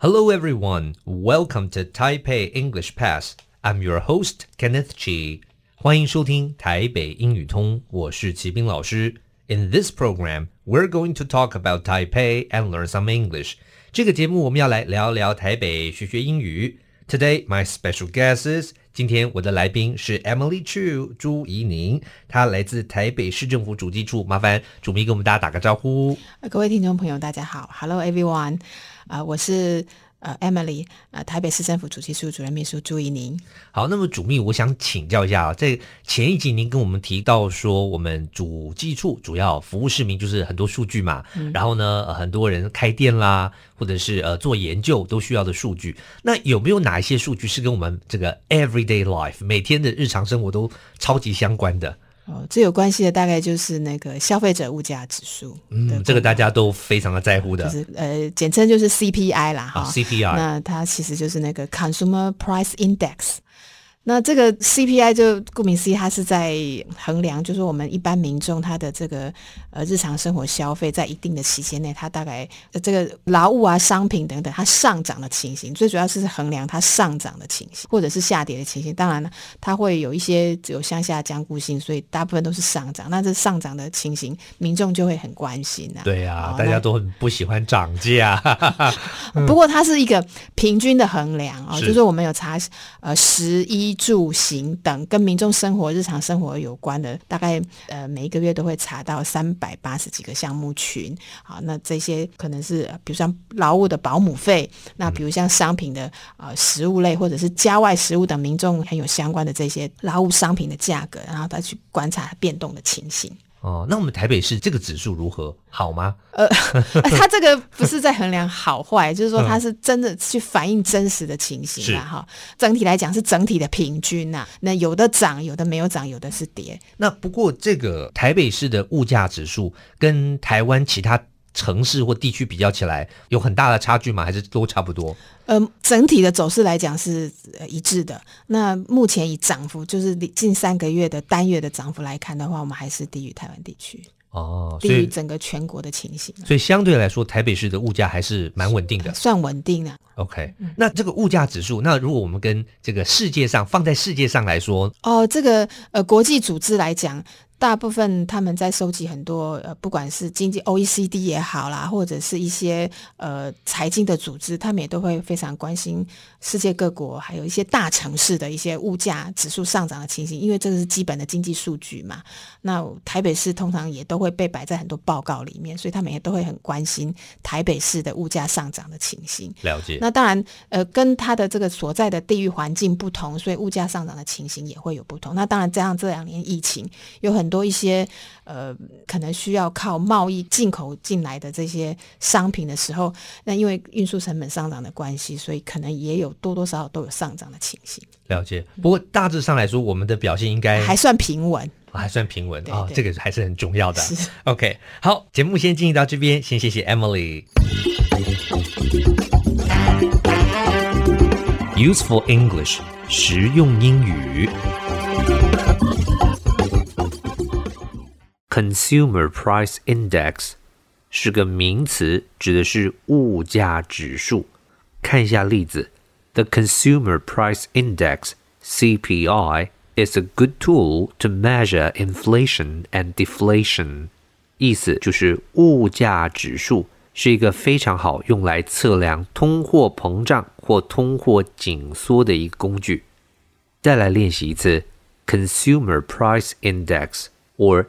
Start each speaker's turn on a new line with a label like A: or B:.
A: Hello, everyone. Welcome to Taipei English Pass. I'm your host, Kenneth Chi. 欢迎收听台北英语通，我是齐斌老师。In this program, we're going to talk about Taipei and learn some English. 这个节目我们要来聊聊台北，学学英语。Today, my special guest is 今天我的来宾是 Emily Chu 朱怡宁，她来自台北市政府主计处。麻烦主秘跟我们大家打个招呼。
B: 各位听众朋友，大家好，Hello everyone， 啊、呃，我是。呃，Emily，呃，台北市政府主计处主任秘书朱怡宁。
A: 好，那么主秘，我想请教一下啊，在前一集您跟我们提到说，我们主计处主要服务市民，就是很多数据嘛，嗯、然后呢、呃，很多人开店啦，或者是呃做研究都需要的数据。那有没有哪一些数据是跟我们这个 everyday life 每天的日常生活都超级相关的？
B: 哦，最有关系的大概就是那个消费者物价指数，
A: 嗯，这个大家都非常的在乎的，
B: 就是呃，简称就是 CPI 啦，哈、
A: 哦，CPI，
B: 那它其实就是那个 Consumer Price Index。那这个 CPI 就顾名思义，它是在衡量，就是我们一般民众他的这个呃日常生活消费，在一定的期间内，它大概这个劳务啊、商品等等，它上涨的情形，最主要是衡量它上涨的情形，或者是下跌的情形。当然了，它会有一些有向下僵固性，所以大部分都是上涨。那这上涨的情形，民众就会很关心啊。
A: 对啊，哦、大家都很不喜欢涨价。
B: 不过它是一个平均的衡量啊、哦，就是我们有查呃十一。住行等跟民众生活日常生活有关的，大概呃每一个月都会查到三百八十几个项目群。好，那这些可能是比如像劳务的保姆费，那比如像商品的呃食物类或者是家外食物等民众很有相关的这些劳务商品的价格，然后再去观察变动的情形。
A: 哦，那我们台北市这个指数如何？好吗？
B: 呃，它这个不是在衡量好坏，就是说它是真的去反映真实的情形啊。哈、嗯，整体来讲是整体的平均呐、啊。那有的涨，有的没有涨，有的是跌。
A: 那不过这个台北市的物价指数跟台湾其他城市或地区比较起来，有很大的差距吗？还是都差不多？
B: 呃，整体的走势来讲是一致的。那目前以涨幅，就是近三个月的单月的涨幅来看的话，我们还是低于台湾地区
A: 哦，
B: 低于整个全国的情形。
A: 所以相对来说，台北市的物价还是蛮稳定的，
B: 算稳定的。
A: OK，那这个物价指数，那如果我们跟这个世界上放在世界上来说，
B: 哦，这个呃国际组织来讲。大部分他们在收集很多呃，不管是经济 OECD 也好啦，或者是一些呃财经的组织，他们也都会非常关心世界各国还有一些大城市的一些物价指数上涨的情形，因为这个是基本的经济数据嘛。那台北市通常也都会被摆在很多报告里面，所以他们也都会很关心台北市的物价上涨的情形。
A: 了解。
B: 那当然，呃，跟他的这个所在的地域环境不同，所以物价上涨的情形也会有不同。那当然，这样这两年疫情有很多一些呃，可能需要靠贸易进口进来的这些商品的时候，那因为运输成本上涨的关系，所以可能也有多多少少都有上涨的情形。
A: 了解。不过大致上来说，我们的表现应该
B: 还算平稳，
A: 还算平稳啊、哦，这个还是很重要的。OK，好，节目先进行到这边，先谢谢 Emily。Useful English，实用英语。Consumer Price Index 是个名词，指的是物价指数。看一下例子：The Consumer Price Index (CPI) is a good tool to measure inflation and deflation。意思就是物价指数是一个非常好用来测量通货膨胀或通货紧缩的一个工具。再来练习一次：Consumer Price Index or